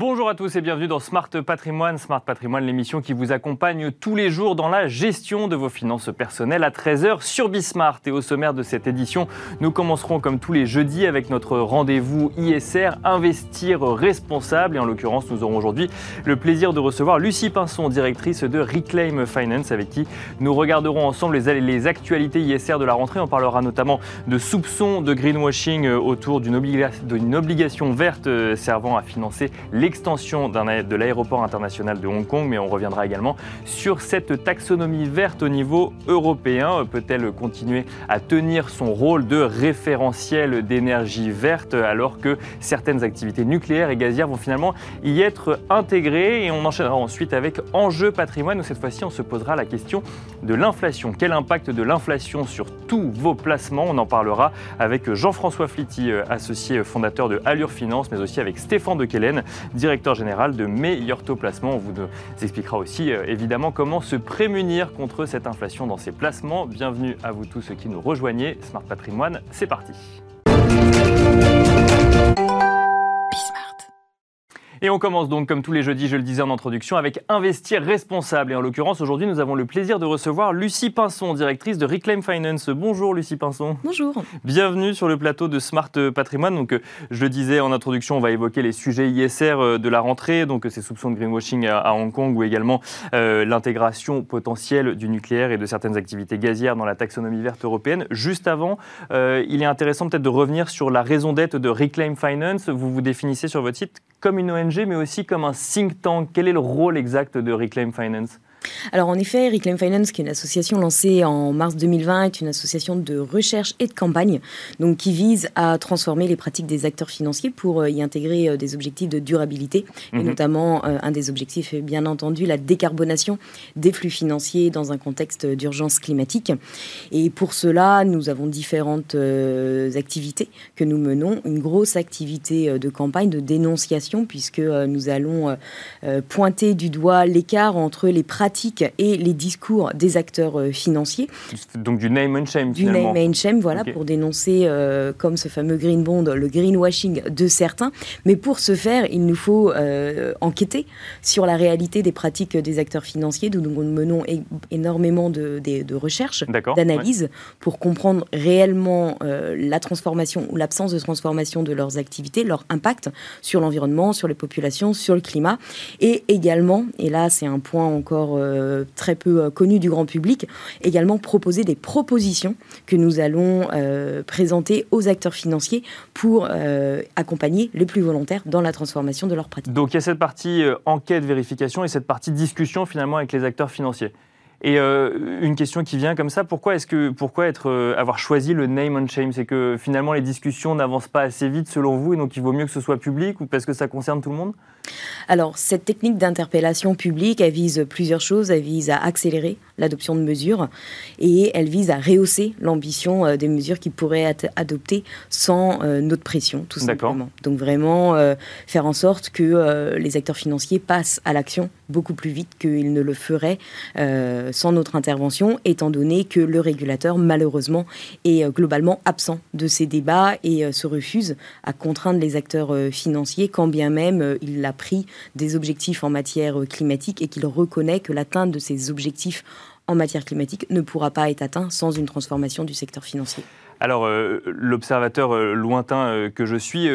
Bonjour à tous et bienvenue dans Smart Patrimoine. Smart Patrimoine, l'émission qui vous accompagne tous les jours dans la gestion de vos finances personnelles à 13h sur Bismart. Et au sommaire de cette édition, nous commencerons comme tous les jeudis avec notre rendez-vous ISR Investir responsable. Et en l'occurrence, nous aurons aujourd'hui le plaisir de recevoir Lucie Pinson, directrice de Reclaim Finance, avec qui nous regarderons ensemble les, les actualités ISR de la rentrée. On parlera notamment de soupçons de greenwashing autour d'une obligation verte euh, servant à financer l'extension de l'aéroport international de Hong Kong, mais on reviendra également sur cette taxonomie verte au niveau européen. Peut-elle continuer à tenir son rôle de référentiel d'énergie verte alors que certaines activités nucléaires et gazières vont finalement y être intégrées? Et on enchaînera ensuite avec Enjeu patrimoine où cette fois-ci on se posera la question de l'inflation. Quel impact de l'inflation sur tous vos placements? On en parlera avec Jean-François Flitti, euh, associé fondateur de Allure Finance, mais aussi avec Stéphane de Kellen, directeur général de Meilleur Taux Placement. On vous expliquera aussi euh, évidemment comment se prémunir contre cette inflation dans ses placements. Bienvenue à vous tous ceux qui nous rejoignez. Smart Patrimoine, c'est parti. Et on commence donc, comme tous les jeudis, je le disais en introduction, avec Investir responsable. Et en l'occurrence, aujourd'hui, nous avons le plaisir de recevoir Lucie Pinson, directrice de Reclaim Finance. Bonjour Lucie Pinson. Bonjour. Bienvenue sur le plateau de Smart Patrimoine. Donc, euh, je le disais en introduction, on va évoquer les sujets ISR euh, de la rentrée, donc ces soupçons de greenwashing à Hong Kong ou également euh, l'intégration potentielle du nucléaire et de certaines activités gazières dans la taxonomie verte européenne. Juste avant, il est intéressant peut-être de revenir sur la raison d'être de Reclaim Finance. Vous vous définissez sur votre site comme une ONG, mais aussi comme un think tank. Quel est le rôle exact de Reclaim Finance? Alors en effet, Reclaim Finance, qui est une association lancée en mars 2020, est une association de recherche et de campagne, donc qui vise à transformer les pratiques des acteurs financiers pour euh, y intégrer euh, des objectifs de durabilité, et mhm. notamment euh, un des objectifs est bien entendu la décarbonation des flux financiers dans un contexte d'urgence climatique. Et pour cela, nous avons différentes activités que nous menons, une grosse activité de campagne, de dénonciation, puisque nous allons pointer du doigt l'écart entre les pratiques et les discours des acteurs euh, financiers. Donc du name and shame. Du name and shame, voilà, pour dénoncer, euh, comme ce fameux green bond, le greenwashing de certains. Mais pour ce faire, il nous faut euh, enquêter sur la réalité des pratiques des acteurs financiers. Nous, nous menons énormément de, de, recherches, d'analyses, pour comprendre réellement la transformation ou l'absence de transformation de leurs activités, leur impact sur l'environnement, sur les populations, sur le climat. Et également, et là c'est un point encore euh, très peu euh, connu du grand public, également proposer des propositions que nous allons euh, présenter aux acteurs financiers pour accompagner les plus volontaires dans la transformation de leurs pratiques. Donc il y a cette partie enquête, vérification et cette partie discussion finalement avec les acteurs financiers. Et une question qui vient comme ça, pourquoi est-ce que pourquoi être avoir choisi le name and shame? C'est que finalement les discussions n'avancent pas assez vite selon vous et donc il vaut mieux que ce soit public ou parce que ça concerne tout le monde? Alors, cette technique d'interpellation publique, elle vise plusieurs choses. Elle vise à accélérer l'adoption de mesures et elle vise à rehausser l'ambition euh, des mesures qui pourraient être adoptées sans euh, notre pression, tout simplement. Donc, vraiment euh, faire en sorte que les acteurs financiers passent à l'action beaucoup plus vite qu'ils ne le feraient sans notre intervention, étant donné que le régulateur, malheureusement, est globalement absent de ces débats et se refuse à contraindre les acteurs financiers, quand bien même il l'a pris des objectifs en matière climatique et qu'il reconnaît que l'atteinte de ces objectifs en matière climatique ne pourra pas être atteint sans une transformation du secteur financier. Alors, euh, l'observateur euh, lointain euh, que je suis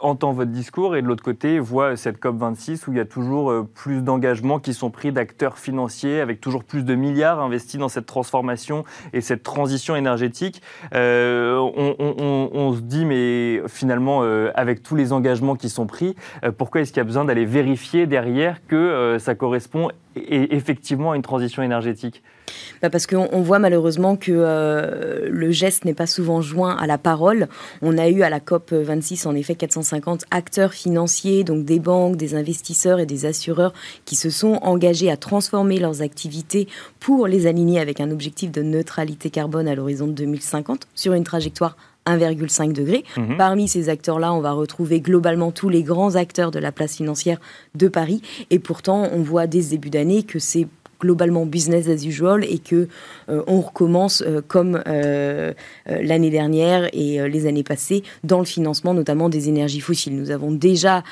entend votre discours et de l'autre côté voit cette COP26 où il y a toujours plus d'engagements qui sont pris d'acteurs financiers avec toujours plus de milliards investis dans cette transformation et cette transition énergétique. On, se dit, mais finalement, avec tous les engagements qui sont pris, pourquoi est-ce qu'il y a besoin d'aller vérifier derrière que ça correspond effectivement à une transition énergétique bah, parce qu'on voit malheureusement que euh, le geste n'est pas souvent joint à la parole. On a eu à la COP 26 en effet 450 acteurs financiers, donc des banques, des investisseurs et des assureurs qui se sont engagés à transformer leurs activités pour les aligner avec un objectif de neutralité carbone à l'horizon de 2050 sur une trajectoire 1,5 degré. Mhm. Parmi ces acteurs-là, on va retrouver globalement tous les grands acteurs de la place financière de Paris. Et pourtant, on voit dès ce début d'année que c'est globalement business as usual et que on recommence comme l'année dernière et les années passées dans le financement notamment des énergies fossiles. Nous avons déjà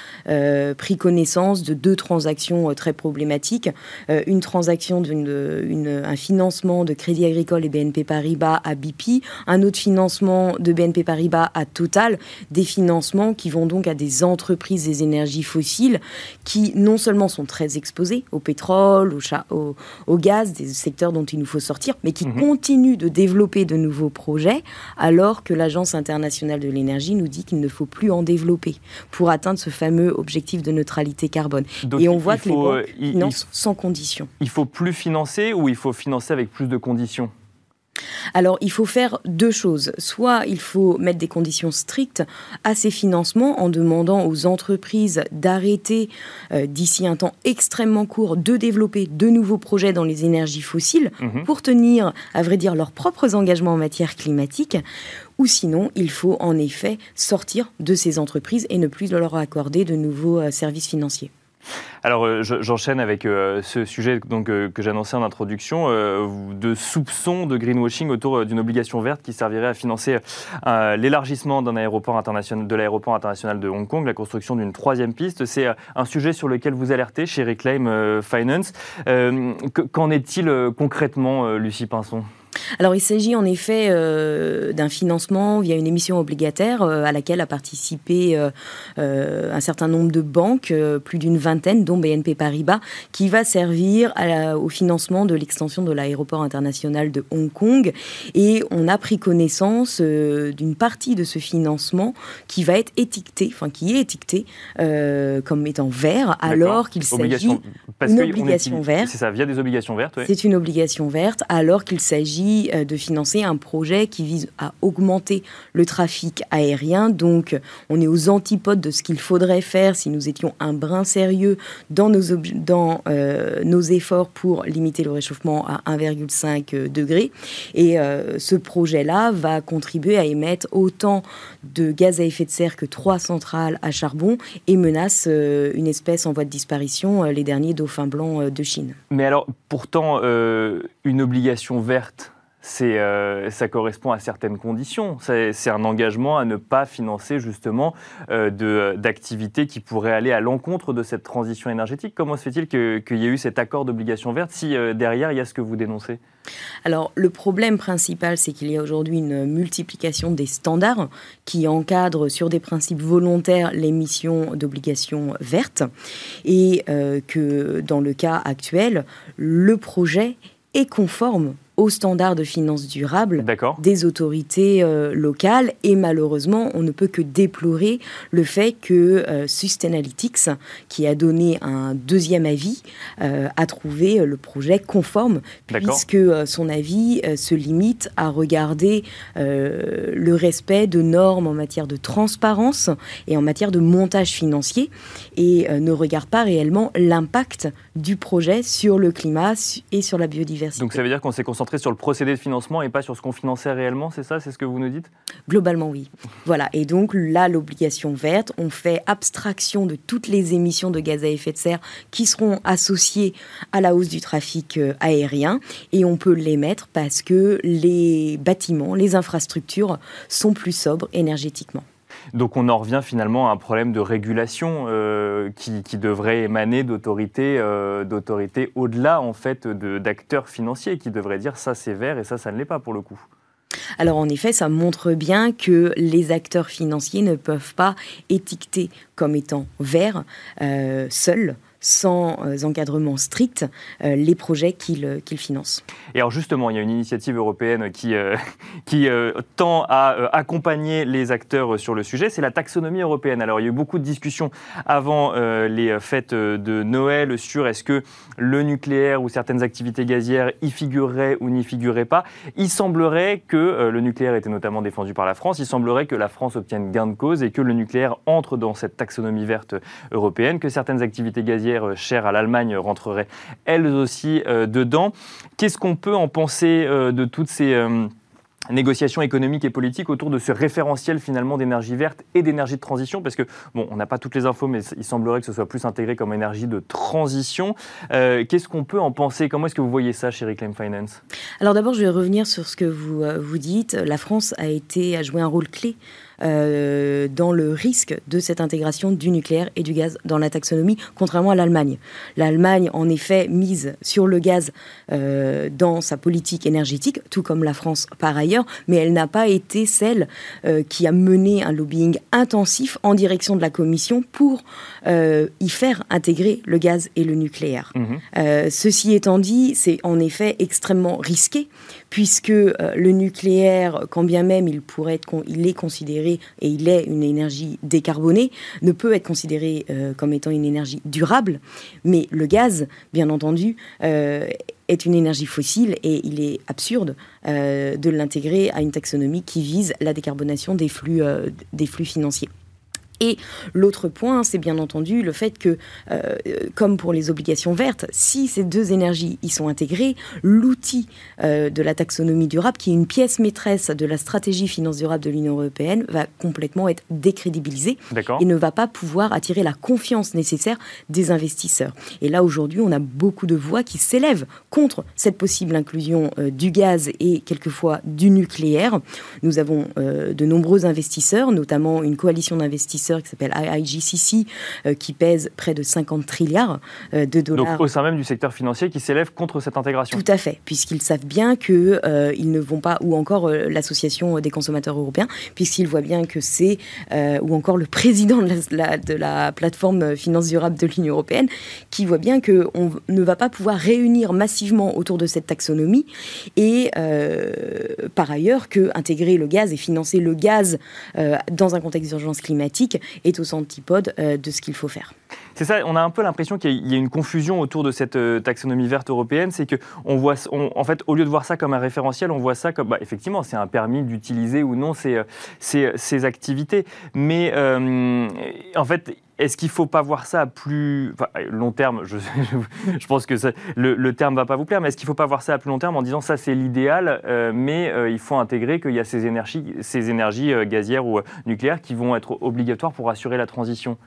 pris connaissance de deux transactions très problématiques. une transaction d'un financement de Crédit Agricole et BNP Paribas à BP, un autre financement de BNP Paribas à Total, des financements qui vont donc à des entreprises des énergies fossiles qui non seulement sont très exposées au pétrole, au, au, gaz, des secteurs dont il nous faut sortir, mais qui mhm. continuent de développer de nouveaux projets alors que l'Agence internationale de l'énergie nous dit qu'il ne faut plus en développer pour atteindre ce fameux objectif de neutralité carbone. Et on voit que les banques financent sans condition. Il faut plus financer ou il faut financer avec plus de conditions? Alors, il faut faire deux choses. Soit il faut mettre des conditions strictes à ces financements en demandant aux entreprises d'arrêter euh, d'ici un temps extrêmement court de développer de nouveaux projets dans les énergies fossiles mhm. pour tenir, à vrai dire, leurs propres engagements en matière climatique. Ou sinon, il faut en effet sortir de ces entreprises et ne plus leur accorder de nouveaux euh, services financiers. Alors euh, j'enchaîne avec euh, ce sujet euh, que j'annonçais en introduction, de soupçons de greenwashing autour d'une obligation verte qui servirait à financer l'élargissement de l'aéroport international de Hong Kong, la construction d'une troisième piste. C'est un sujet sur lequel vous alertez chez Reclaim Finance. Qu'en est-il concrètement, Lucie Pinson? Alors il s'agit en effet euh, d'un financement via une émission obligataire euh, à laquelle a participé euh, un certain nombre de banques, plus d'une vingtaine, dont BNP Paribas, qui va servir au financement de l'extension de l'aéroport international de Hong Kong. Et on a pris connaissance d'une partie de ce financement qui va être étiqueté, enfin qui est étiqueté comme étant vert, alors qu'il s'agit d'une obligation verte. C'est ça, via des obligations vertes. C'est une obligation verte, alors qu'il s'agit euh, de financer un projet qui vise à augmenter le trafic aérien. Donc, on est aux antipodes de ce qu'il faudrait faire si nous étions un brin sérieux dans nos, euh, efforts pour limiter le réchauffement à 1,5 degré. Et euh, ce projet-là va contribuer à émettre autant de gaz à effet de serre que trois centrales à charbon et menace une espèce en voie de disparition, les derniers dauphins blancs de Chine. Mais alors, pourtant, une obligation verte, euh, ça correspond à certaines conditions. C'est un engagement à ne pas financer justement euh, d'activités qui pourraient aller à l'encontre de cette transition énergétique. Comment se fait-il qu'il y ait eu cet accord d'obligation verte si euh, derrière il y a ce que vous dénoncez? Alors, le problème principal, c'est qu'il y a aujourd'hui une multiplication des standards qui encadrent sur des principes volontaires l'émission d'obligations vertes et que dans le cas actuel, le projet est conforme aux standards de finances durables des autorités euh, locales. Et malheureusement, on ne peut que déplorer le fait que euh, Sustainalytics, qui a donné un deuxième avis, euh, a trouvé le projet conforme, puisque son avis se limite à regarder le respect de normes en matière de transparence et en matière de montage financier, et ne regarde pas réellement l'impact du projet sur le climat et sur la biodiversité. Donc ça veut dire qu'on s'est concentré sur le procédé de financement et pas sur ce qu'on finançait réellement, c'est ça C'est ce que vous nous dites? Globalement, oui. Voilà. Et donc là, l'obligation verte, on fait abstraction de toutes les émissions de gaz à effet de serre qui seront associées à la hausse du trafic euh, aérien et on peut les mettre parce que les bâtiments, les infrastructures sont plus sobres énergétiquement. Donc on en revient finalement à un problème de régulation euh, qui, devrait émaner d'autorités euh, au-delà en fait d'acteurs financiers qui devraient dire ça c'est vert et ça ça ne l'est pas pour le coup. Alors en effet, ça montre bien que les acteurs financiers ne peuvent pas étiqueter comme étant vert euh, seuls sans euh, encadrement strict euh, les projets qu'il euh, finance. Et alors justement, il y a une initiative européenne qui, qui tend à accompagner les acteurs sur le sujet, c'est la taxonomie européenne. Alors il y a eu beaucoup de discussions avant les fêtes de Noël sur est-ce que le nucléaire ou certaines activités gazières y figureraient ou n'y figureraient pas. Il semblerait que le nucléaire était notamment défendu par la France, il semblerait que la France obtienne gain de cause et que le nucléaire entre dans cette taxonomie verte européenne, que certaines activités gazières euh, chères à l'Allemagne rentreraient elles aussi euh, dedans. Qu'est-ce qu'on peut en penser euh, de toutes ces négociations économiques et politiques autour de ce référentiel finalement d'énergie verte et d'énergie de transition? Parce que, bon, on n'a pas toutes les infos, mais il semblerait que ce soit plus intégré comme énergie de transition. Euh, qu'est-ce qu'on peut en penser? Comment est-ce que vous voyez ça chez Reclaim Finance? Alors d'abord, je vais revenir sur ce que vous, euh, vous dites. La France a, été, a joué un rôle clé euh, dans le risque de cette intégration du nucléaire et du gaz dans la taxonomie, contrairement à l'Allemagne. L'Allemagne, en effet, mise sur le gaz euh, dans sa politique énergétique, tout comme la France par ailleurs, mais elle n'a pas été celle euh, qui a mené un lobbying intensif en direction de la Commission pour y faire intégrer le gaz et le nucléaire. Mmh. ceci étant dit, c'est en effet extrêmement risqué, puisque le nucléaire, quand bien même il pourrait il est considéré et il est une énergie décarbonée, ne peut être considéré euh, comme étant une énergie durable. Mais le gaz, bien entendu, euh, est une énergie fossile et il est absurde euh, de l'intégrer à une taxonomie qui vise la décarbonation des flux financiers. Et l'autre point, c'est bien entendu le fait que, euh, comme pour les obligations vertes, si ces deux énergies y sont intégrées, l'outil euh, de la taxonomie durable, qui est une pièce maîtresse de la stratégie finance durable de l'Union européenne, va complètement être décrédibilisé et ne va pas pouvoir attirer la confiance nécessaire des investisseurs. Et là, aujourd'hui, on a beaucoup de voix qui s'élèvent contre cette possible inclusion euh, du gaz et quelquefois du nucléaire. Nous avons de nombreux investisseurs, notamment une coalition d'investisseurs qui s'appelle IIGCC, euh, qui pèse près de 50 trilliards euh, de dollars. Donc au sein même du secteur financier qui s'élève contre cette intégration. Tout à fait, puisqu'ils savent bien qu'ils euh, ils ne vont pas, ou encore l'association des consommateurs européens, puisqu'ils voient bien que c'est, ou encore le président de la, de la plateforme finance durable de l'Union européenne, qui voit bien qu'on ne va pas pouvoir réunir massivement autour de cette taxonomie, et par ailleurs que intégrer le gaz et financer le gaz dans un contexte d'urgence climatique est aux antipodes euh, de ce qu'il faut faire. C'est ça, on a un peu l'impression qu'il y a une confusion autour de cette euh, taxonomie verte européenne, c'est que voit, en fait, au lieu de voir ça comme un référentiel, on voit ça comme, bah, effectivement, c'est un permis d'utiliser ou non ces, ces, ces, activités. Mais euh, en fait, est-ce qu'il ne faut pas voir ça à plus long terme je, je, pense que le, terme ne va pas vous plaire, mais est-ce qu'il ne faut pas voir ça à plus long terme en disant ça c'est l'idéal, euh, mais euh, il faut intégrer qu'il y a ces énergies, ces énergies euh, gazières ou nucléaires qui vont être obligatoires pour assurer la transition?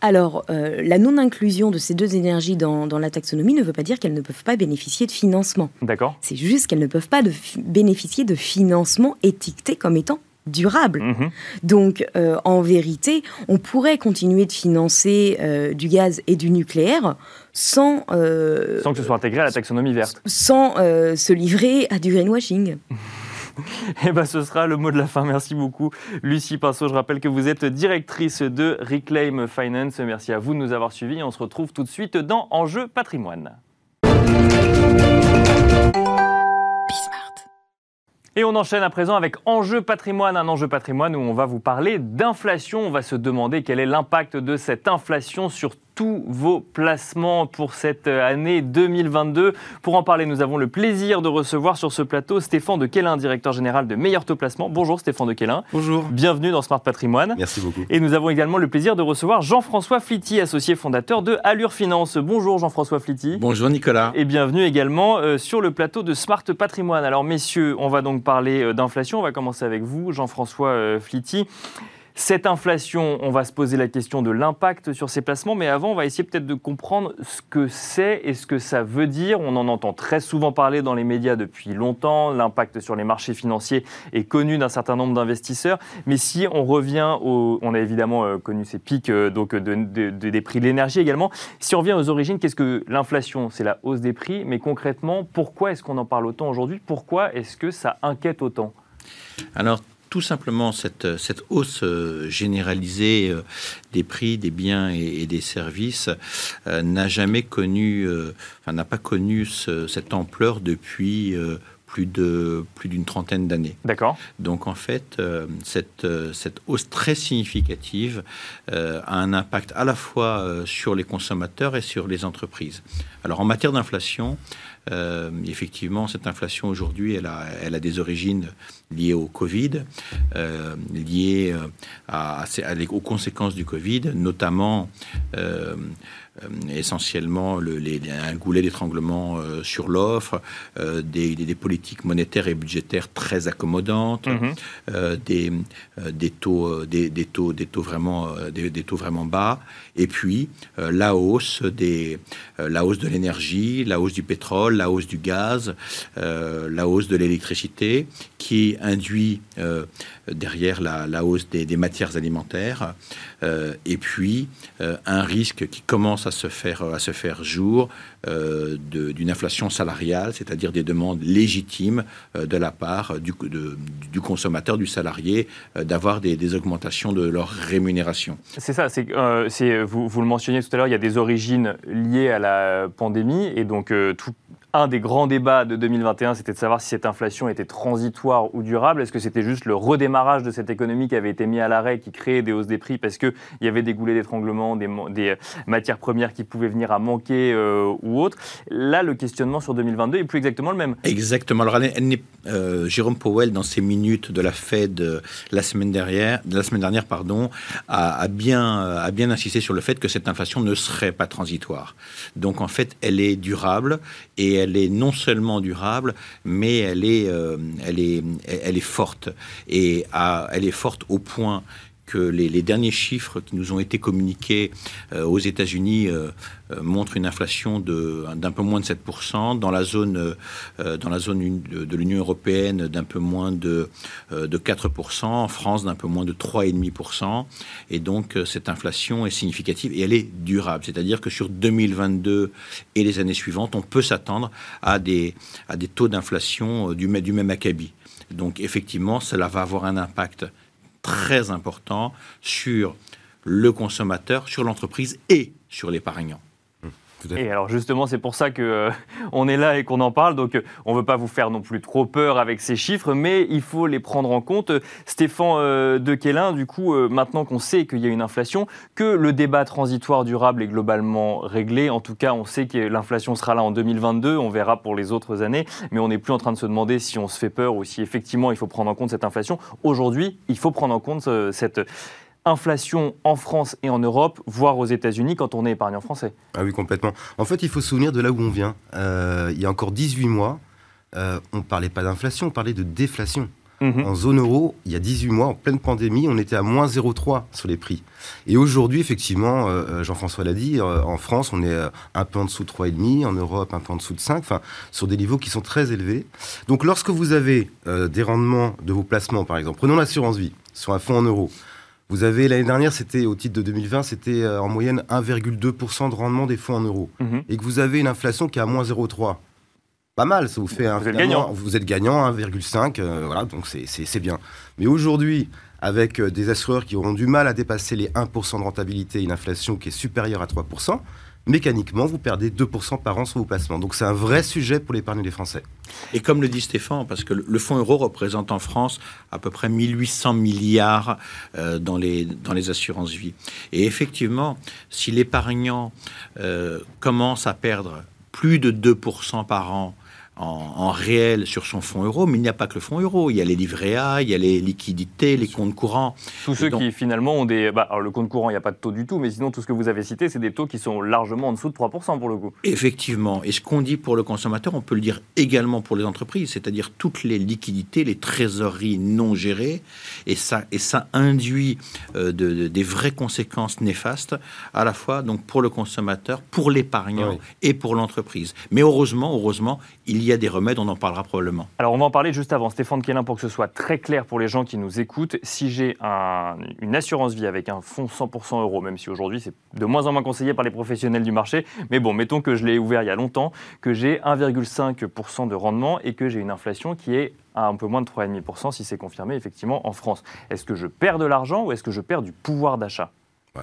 Alors, la non-inclusion de ces deux énergies dans, la taxonomie ne veut pas dire qu'elles ne peuvent pas bénéficier de financement. D'accord. C'est juste qu'elles ne peuvent pas de bénéficier de financement étiqueté comme étant durable. Mhm. Donc, euh, en vérité, on pourrait continuer de financer euh, du gaz et du nucléaire sans... Euh, sans que ce soit intégré à la taxonomie verte. Sans se livrer à du greenwashing. Et eh ben, ce sera le mot de la fin. Merci beaucoup, Lucie Pinceau. Je rappelle que vous êtes directrice de Reclaim Finance. Merci à vous de nous avoir suivis. On se retrouve tout de suite dans Enjeu patrimoine. Et on enchaîne à présent avec Enjeu patrimoine, un enjeu patrimoine où on va vous parler d'inflation. On va se demander quel est l'impact de cette inflation sur tous vos placements pour cette année 2022. Pour en parler, nous avons le plaisir de recevoir sur ce plateau Stéphane de Quélin, directeur général de Meilleur Taux Placement. Bonjour Stéphane de Quélin. Bonjour. Bienvenue dans Smart Patrimoine. Merci beaucoup. Et nous avons également le plaisir de recevoir Jean-François Flitty, associé fondateur de Allure Finance. Bonjour Jean-François Flitty. Bonjour Nicolas. Et bienvenue également euh, sur le plateau de Smart Patrimoine. Alors messieurs, on va donc parler euh, d'inflation. On va commencer avec vous, Jean-François euh, Flitty. Cette inflation, on va se poser la question de l'impact sur ces placements, mais avant, on va essayer peut-être de comprendre ce que c'est et ce que ça veut dire. On en entend très souvent parler dans les médias depuis longtemps. L'impact sur les marchés financiers est connu d'un certain nombre d'investisseurs. Mais si on revient au, on a évidemment euh, connu ces pics euh, donc des prix de l'énergie également. Si on revient aux origines, qu'est-ce que l'inflation? C'est la hausse des prix, mais concrètement, pourquoi est-ce qu'on en parle autant aujourd'hui? Pourquoi est-ce que ça inquiète autant? Alors tout simplement cette, cette hausse euh, généralisée euh, des prix des biens et, des services euh, n'a jamais connu, enfin, n'a pas connu cette ampleur depuis plus de plus d'une trentaine d'années. D'accord. Donc en fait, cette, cette hausse très significative a un impact à la fois sur les consommateurs et sur les entreprises. Alors en matière d'inflation, effectivement, cette inflation aujourd'hui, elle a, elle a des origines liées au Covid, liées à, aux conséquences du Covid, notamment euh, essentiellement le, les, un goulet d'étranglement euh, sur l'offre, euh, des, des, politiques monétaires et budgétaires très accommodantes, mhm. des, des, taux, des, des, taux, des taux vraiment, des, taux vraiment bas, et puis la hausse des, la hausse de l'énergie, la hausse du pétrole, la hausse du gaz, la hausse de l'électricité, qui induit derrière la, hausse des, matières alimentaires, et puis un risque qui commence à se faire, à se faire jour euh, d'une inflation salariale, c'est-à-dire des demandes légitimes euh, de la part du, consommateur, du salarié, euh, d'avoir des, augmentations de leur rémunération. C'est ça, vous, vous, le mentionniez tout à l'heure, il y a des origines liées à la pandémie et donc tout, un des grands débats de 2021, c'était de savoir si cette inflation était transitoire ou durable. Est-ce que c'était juste le redémarrage de cette économie qui avait été mis à l'arrêt, qui créait des hausses des prix parce qu'il y avait des goulets d'étranglement, des, des, matières premières qui pouvaient venir à manquer euh, ou autre? Là, le questionnement sur 2022 est plus exactement le même. Exactement. Alors, euh, Jérôme Powell, dans ses minutes de la Fed euh, la semaine dernière, de la semaine dernière pardon, a, bien, insisté sur le fait que cette inflation ne serait pas transitoire. Donc, en fait, elle est durable et est non seulement durable, mais elle est, euh, elle elle forte. Et elle est forte au point que les, derniers chiffres qui nous ont été communiqués euh, aux États-Unis euh, euh, montrent une inflation d'un peu moins de 7%, dans la zone, dans la zone de, l'Union européenne d'un peu moins de, de 4%, en France d'un peu moins de 3,5%. Et donc cette inflation est significative et elle est durable. C'est-à-dire que sur 2022 et les années suivantes, on peut s'attendre à des, à des taux d'inflation du, du même acabit. Donc effectivement, cela va avoir un impact très important sur le consommateur, sur l'entreprise et sur l'épargnant. Et alors justement, c'est pour ça que euh, on est là et qu'on en parle. Donc, euh, on veut pas vous faire non plus trop peur avec ces chiffres, mais il faut les prendre en compte. Stéphane euh, de Quélin, du coup, maintenant qu'on sait qu'il y a une inflation, que le débat transitoire durable est globalement réglé. En tout cas, on sait que l'inflation sera là en 2022. On verra pour les autres années, mais on n'est plus en train de se demander si on se fait peur ou si effectivement il faut prendre en compte cette inflation. Aujourd'hui, il faut prendre en compte cette inflation en France et en Europe, voire aux États-Unis quand on est épargnant français. Ah oui, complètement. En fait, il faut se souvenir de là où on vient. Euh, il y a encore 18 mois, euh, on ne parlait pas d'inflation, on parlait de déflation. Mhm. En zone euro, il y a 18 mois, en pleine pandémie, on était à moins 0,3 sur les prix. Et aujourd'hui, effectivement, euh, Jean-François l'a dit, en France, on est un peu en dessous de 3,5, en Europe, un peu en dessous de 5, enfin, sur des niveaux qui sont très élevés. Donc, lorsque vous avez des rendements de vos placements, par exemple, prenons l'assurance vie sur un fonds en euros, vous avez l'année dernière, c'était au titre de 2020, c'était euh, en moyenne 1,2% de rendement des fonds en euros. Mhm. Et que vous avez une inflation qui est à moins 0,3. Pas mal, ça vous fait un. Vous êtes gagnant. Vous êtes gagnant, 1,5, euh, voilà, donc c'est bien. Mais aujourd'hui, avec euh, des assureurs qui auront du mal à dépasser les 1% de rentabilité, une inflation qui est supérieure à 3%, mécaniquement, vous perdez 2% par an sur vos placements. Donc c'est un vrai sujet pour l'épargne des Français. Et comme le dit Stéphane, parce que le fonds euro représente en France à peu près 1800 milliards euh, dans, les, dans les assurances vie. Et effectivement, si l'épargnant euh, commence à perdre plus de 2% par an en, réel sur son fonds euro, mais il n'y a pas que le fonds euro. Il y a les livrets A, il y a les liquidités, les comptes courants. Tous ceux qui finalement ont des. Bah, alors le compte courant, il n'y a pas de taux du tout, mais sinon tout ce que vous avez cité, c'est des taux qui sont largement en dessous de 3% pour le coup. Effectivement. Et ce qu'on dit pour le consommateur, on peut le dire également pour les entreprises, c'est-à-dire toutes les liquidités, les trésoreries non gérées. Et ça, et ça induit euh, de, des vraies conséquences néfastes, à la fois donc pour le consommateur, pour l'épargnant et pour l'entreprise. Mais heureusement, heureusement, il y a des remèdes, on en parlera probablement. Alors on va en parler juste avant. Stéphane Kélin, pour que ce soit très clair pour les gens qui nous écoutent, si j'ai une assurance vie avec un fonds 100% euro, même si aujourd'hui c'est de moins en moins conseillé par les professionnels du marché, mais bon, mettons que je l'ai ouvert il y a longtemps, que j'ai 1,5% de rendement et que j'ai une inflation qui est à un peu moins de 3,5% si c'est confirmé effectivement en France. Est-ce que je perds de l'argent ou est-ce que je perds du pouvoir d'achat?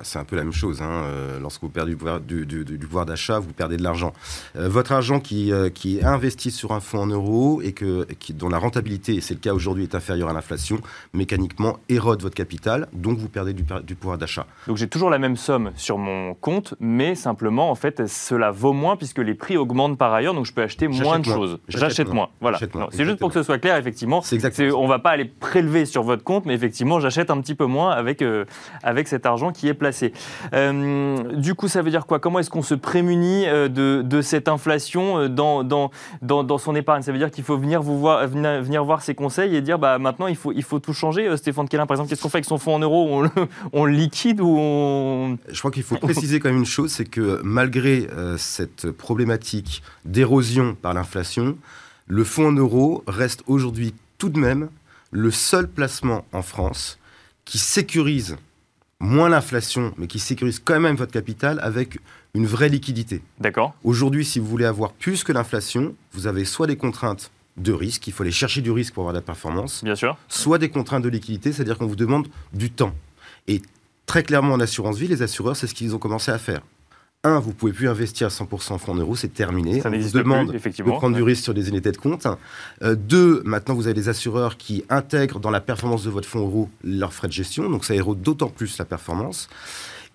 C'est un peu la même chose. Hein. Euh, lorsque vous perdez du pouvoir, du, pouvoir d'achat, vous perdez de l'argent. Euh, votre argent qui, euh, qui est investi sur un fonds en euros et que, qui, dont la rentabilité, et c'est le cas aujourd'hui, est inférieure à l'inflation, mécaniquement érode votre capital, donc vous perdez du, du pouvoir d'achat. Donc j'ai toujours la même somme sur mon compte, mais simplement, en fait, cela vaut moins puisque les prix augmentent par ailleurs, donc je peux acheter moins de choses. J'achète moins. Voilà. C'est juste pour que ce soit clair, effectivement. C'est on ne va pas aller prélever sur votre compte, mais effectivement, j'achète un petit peu moins avec, avec cet argent qui est Euh, du coup, ça veut dire quoi? Comment est-ce qu'on se prémunit euh, de, cette inflation euh, dans, son épargne? Ça veut dire qu'il faut venir, vous voir, venir, voir ses conseils et dire bah, maintenant, il faut, tout changer. Stéphane Kellin, par exemple, qu'est-ce qu'on fait avec son fonds en euros? On le, liquide ou on... Je crois qu'il faut préciser quand même une chose, c'est que malgré cette problématique d'érosion par l'inflation, le fonds en euros reste aujourd'hui tout de même le seul placement en France qui sécurise moins l'inflation, mais qui sécurise quand même votre capital avec une vraie liquidité. D'accord. Aujourd'hui, si vous voulez avoir plus que l'inflation, vous avez soit des contraintes de risque, il faut aller chercher du risque pour avoir de la performance. Bien sûr. Soit des contraintes de liquidité, c'est-à-dire qu'on vous demande du temps. Et très clairement, en assurance vie, les assureurs, c'est ce qu'ils ont commencé à faire un, vous pouvez plus investir à 100% en fonds euros, c'est terminé. Ça On vous demande de prendre du risque sur des unités de compte. Euh, deux, maintenant vous avez des assureurs qui intègrent dans la performance de votre fonds euro leurs frais de gestion, donc ça érode d'autant plus la performance.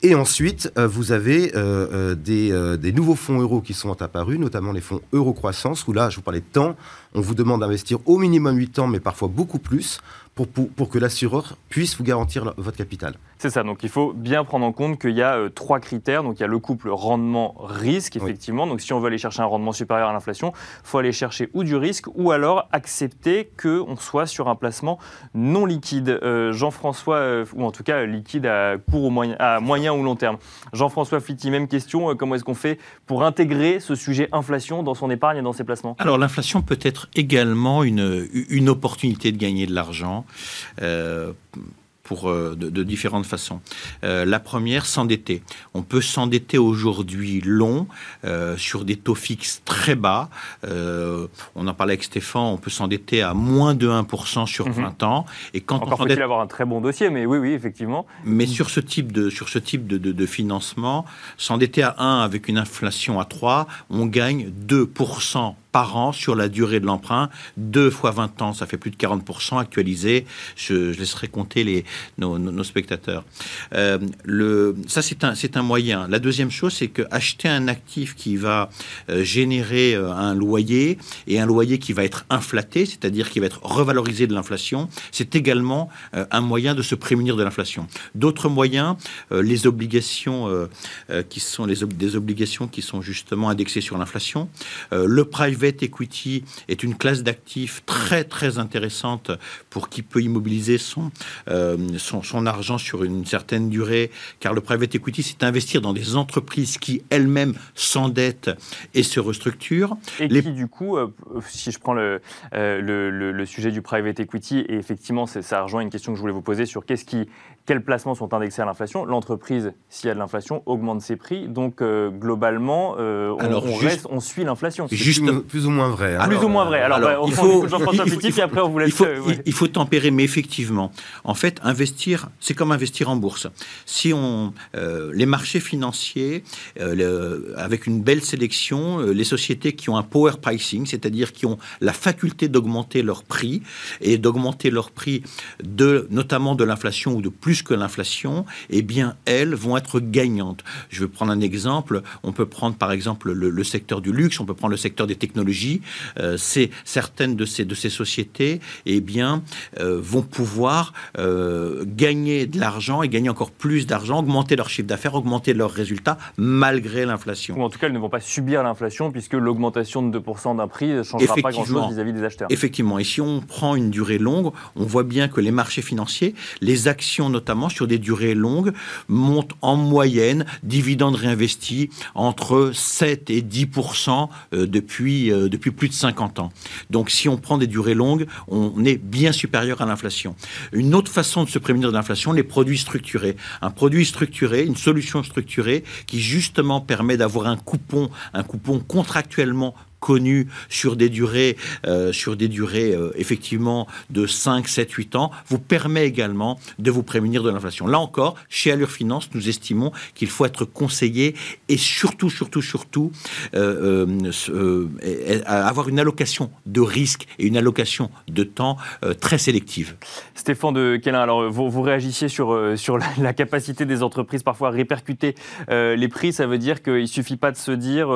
Et ensuite, euh, vous avez euh, des, des, nouveaux fonds euros qui sont apparus, notamment les fonds euro croissance, où là, je vous parlais de temps, on vous demande d'investir au minimum 8 ans, mais parfois beaucoup plus, pour, pour, que l'assureur puisse vous garantir votre capital. C'est ça, donc il faut bien prendre en compte qu'il y a euh, trois critères. Donc il y a le couple rendement-risque, effectivement. Donc si on veut aller chercher un rendement supérieur à l'inflation, il faut aller chercher ou du risque ou alors accepter qu'on soit sur un placement non liquide. Euh, Jean-François, euh, ou en tout cas liquide à court ou moyen, à moyen ou long terme. Jean-François Fitti, même question, comment est-ce qu'on fait pour intégrer ce sujet inflation dans son épargne et dans ses placements? Alors l'inflation peut être également une, une opportunité de gagner de l'argent. Euh, pour, euh, de, différentes façons. Euh, la première, s'endetter. On peut s'endetter aujourd'hui long euh, sur des taux fixes très bas. on en parlait avec Stéphane, on peut s'endetter à moins de 1% sur 20 mhm. ans. Et quand Encore faut-il avoir un très bon dossier, mais oui, oui, effectivement. Mais sur ce type de, sur ce type de, de, de financement, s'endetter à 1 avec une inflation à 3, on gagne 2% par an sur la durée de l'emprunt. 2 fois 20 ans, ça fait plus de 40% actualisé. Je, laisserai compter les, nos, spectateurs. Euh, le, ça, c'est un, un moyen. La deuxième chose, c'est que acheter un actif qui va euh, générer euh, un loyer et un loyer qui va être inflaté, c'est-à-dire qui va être revalorisé de l'inflation, c'est également un moyen de se prémunir de l'inflation. D'autres moyens, les obligations qui sont les, des obligations qui sont justement indexées sur l'inflation. le private equity est une classe d'actifs très très intéressante pour qui peut immobiliser euh, son, son, argent sur une certaine durée, car le private equity, c'est investir dans des entreprises qui elles-mêmes s'endettent et se restructurent. Et qui, du coup, euh, si je prends euh, le, le, le, sujet du private equity, et effectivement, ça rejoint une question que je voulais vous poser sur qu'est-ce qui quels placements sont indexés à l'inflation L'entreprise, s'il y a de l'inflation, augmente ses prix. Donc, euh, globalement, euh, on, reste, on, suit l'inflation. Juste plus, ou moins vrai. Hein. plus ou moins vrai. Alors, bah, il faut, Jean-François Petit, après, on vous laisse. Il faut, il faut tempérer, mais effectivement, en fait, investir, c'est comme investir en bourse. Si on, euh, les marchés financiers, avec une belle sélection, les sociétés qui ont un power pricing, c'est-à-dire qui ont la faculté d'augmenter leur prix et d'augmenter leur prix de, notamment de l'inflation ou de plus que l'inflation, eh bien, elles vont être gagnantes. Je vais prendre un exemple. On peut prendre, par exemple, le, secteur du luxe, on peut prendre le secteur des technologies. Euh, c'est certaines de ces, de ces sociétés, eh bien, euh, vont pouvoir euh, gagner de l'argent et gagner encore plus d'argent, augmenter leur chiffre d'affaires, augmenter leurs résultats, malgré l'inflation. Ou en tout cas, elles ne vont pas subir l'inflation, puisque l'augmentation de 2% d'un prix ne changera pas grand-chose vis-à-vis des acheteurs. Effectivement. Et si on prend une durée longue, on voit bien que les marchés financiers, les actions notamment, sur des durées longues, montent en moyenne, dividendes réinvestis, entre 7 et 10 euh, depuis, euh, depuis plus de 50 ans. Donc si on prend des durées longues, on est bien supérieur à l'inflation. Une autre façon de se prémunir de l'inflation, les produits structurés. Un produit structuré, une solution structurée qui justement permet d'avoir un coupon, un coupon contractuellement connu sur des durées, euh, sur des durées euh, effectivement de 5, 7, 8 ans, vous permet également de vous prémunir de l'inflation. Là encore, chez Allure Finance, nous estimons qu'il faut être conseillé et surtout, surtout, surtout euh, avoir une allocation de risque et une allocation de temps très sélective. Stéphane de Quélin, alors vous, réagissiez sur, sur la, capacité des entreprises parfois à répercuter les prix. Ça veut dire qu'il ne suffit pas de se dire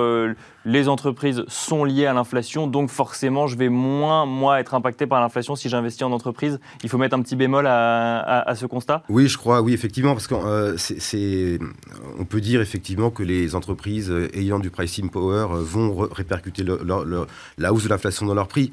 les entreprises sont liées à l'inflation, donc forcément, je vais moins, moi, être impacté par l'inflation si j'investis en entreprise. Il faut mettre un petit bémol à, ce constat Oui, je crois, oui, effectivement, parce qu'on euh, peut dire effectivement que les entreprises ayant du pricing power euh, vont répercuter la hausse de l'inflation dans leurs prix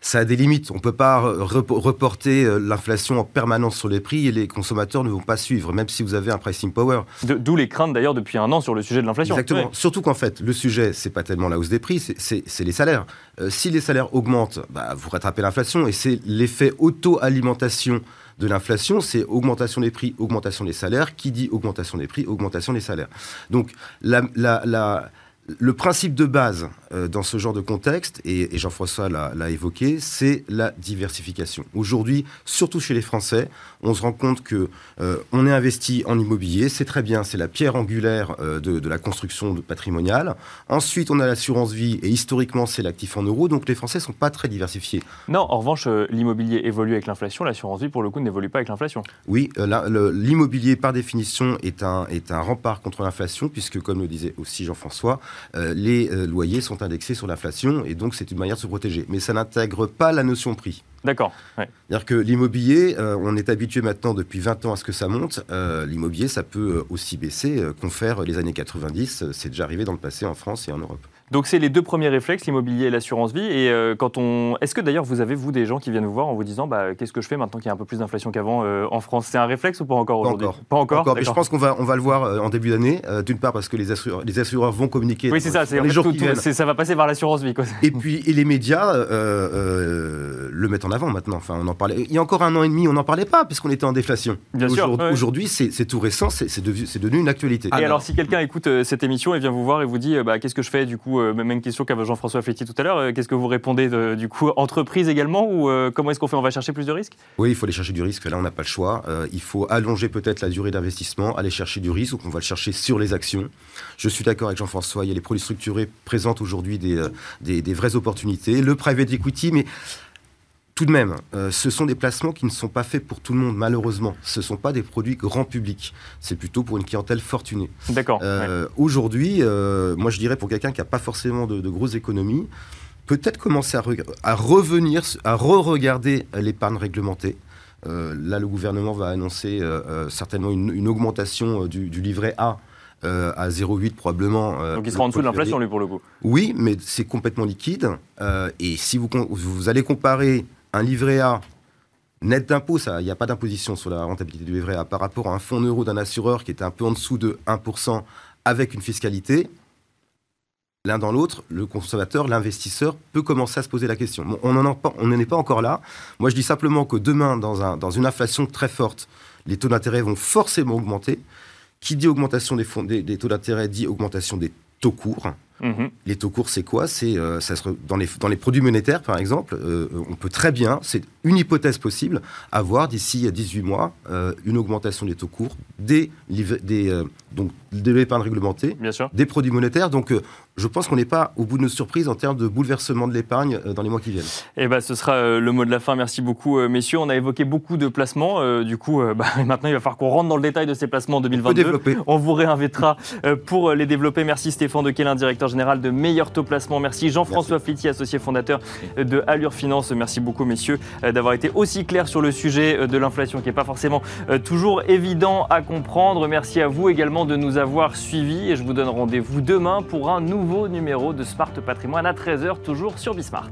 ça a des limites. On ne peut pas reporter euh, l'inflation en permanence sur les prix et les consommateurs ne vont pas suivre, même si vous avez un pricing power. D'où les craintes d'ailleurs depuis un an sur le sujet de l'inflation. Exactement. Surtout qu'en fait, le sujet, c'est pas tellement la hausse des prix, c'est les salaires. Euh, si les salaires augmentent, bah, vous rattrapez l'inflation et c'est l'effet auto-alimentation de l'inflation, c'est augmentation des prix, augmentation des salaires. Qui dit augmentation des prix, augmentation des salaires. Donc la, la, la le principe de base euh, dans ce genre de contexte, et, Jean-François l'a évoqué, c'est la diversification. Aujourd'hui, surtout chez les Français, on se rend compte que euh, on est investi en immobilier, c'est très bien, c'est la pierre angulaire euh, de, la construction patrimoniale. Ensuite, on a l'assurance vie, et historiquement, c'est l'actif en euros, donc les Français ne sont pas très diversifiés. Non, en revanche, l'immobilier évolue avec l'inflation, l'assurance vie, pour le coup, n'évolue pas avec l'inflation. Oui, l'immobilier, par définition, est un, est un rempart contre l'inflation, puisque, comme le disait aussi Jean-François, euh, les euh, loyers sont indexés sur l'inflation et donc c'est une manière de se protéger. Mais ça n'intègre pas la notion prix. D'accord. C'est-à-dire que l'immobilier, euh, on est habitué maintenant depuis 20 ans à ce que ça monte. l'immobilier, ça peut aussi baisser, confère les années 90. C'est déjà arrivé dans le passé en France et en Europe. Donc c'est les deux premiers réflexes, l'immobilier et l'assurance vie. Et euh, quand on, est-ce que d'ailleurs vous avez vous des gens qui viennent vous voir en vous disant, bah, qu'est-ce que je fais maintenant qu'il y a un peu plus d'inflation qu'avant euh, en France? C'est un réflexe ou pas encore aujourd'hui? Pas encore. Pas encore? je pense qu'on va, on va le voir euh, en début d'année. D'une part parce que les assureurs, les assureurs vont communiquer. Oui, c'est ça. C'est les jours qui Ça va passer par l'assurance vie. Quoi. Et puis et les médias le mettent en avant maintenant. Enfin, on en parlait. Il y a encore un an et demi, on n'en parlait pas puisqu'on était en déflation. Bien sûr. Aujourd'hui, c'est tout récent. C'est devenu, devenu, une actualité. Et alors, si quelqu'un écoute cette émission et vient vous voir et vous dit, bah, qu'est-ce que je fais du coup, même question qu'à Jean-François Fletti tout à l'heure. Euh, qu'est-ce que vous répondez du coup Entreprise également ou euh, comment est-ce qu'on fait On va chercher plus de risques? Oui, il faut aller chercher du risque. Là, on n'a pas le choix. Euh, il faut allonger peut-être la durée d'investissement, aller chercher du risque. Donc, on va le chercher sur les actions. Je suis d'accord avec Jean-François. Il y a les produits structurés présentent aujourd'hui des, des, vraies opportunités. Le private equity, mais tout de même, ce sont des placements qui ne sont pas faits pour tout le monde, malheureusement. Ce ne sont pas des produits grand public. C'est plutôt pour une clientèle fortunée. D'accord. Aujourd'hui, moi je dirais pour quelqu'un qui n'a pas forcément de, grosses économies, peut-être commencer à, revenir, à re-regarder l'épargne réglementée. là, le gouvernement va annoncer certainement une, augmentation du, livret A à 0,8 probablement. Donc il sera en dessous de l'inflation, lui, pour le coup. Oui, mais c'est complètement liquide. et si vous, vous allez comparer un livret A net d'impôt, il n'y a pas d'imposition sur la rentabilité du livret A par rapport à un fonds euro d'un assureur qui était un peu en dessous de 1% avec une fiscalité, l'un dans l'autre, le consommateur, l'investisseur peut commencer à se poser la question. on n'en est pas encore là. Moi, je dis simplement que demain, dans, un, dans une inflation très forte, les taux d'intérêt vont forcément augmenter. Qui dit augmentation des, des taux d'intérêt dit augmentation des taux courts. Mhm. Les taux courts, c'est quoi? C'est euh, dans, les, dans les produits monétaires, par exemple, euh, on peut très bien, c'est une hypothèse possible, avoir d'ici 18 mois euh, une augmentation des taux courts, des, des, donc, de l'épargne réglementée, des produits monétaires. Donc, je pense qu'on n'est pas au bout de nos surprises en termes de bouleversement de l'épargne dans les mois qui viennent. Et eh ben, ce sera le mot de la fin. Merci beaucoup, messieurs. On a évoqué beaucoup de placements. du coup, bah, maintenant, il va falloir qu'on rentre dans le détail de ces placements en 2022. On, on vous réinvitera pour les développer. Merci Stéphane de Quélin, directeur général de Meilleur Taux Placement. Merci Jean-François Flitti, associé fondateur de Allure Finance. Merci beaucoup, messieurs, euh, d'avoir été aussi clairs sur le sujet euh, de l'inflation qui n'est pas forcément euh, toujours évident à comprendre. Merci à vous également de nous avoir suivis et je vous donne rendez-vous demain pour un nouveau numéro de Smart Patrimoine à 13h, toujours sur Bismart.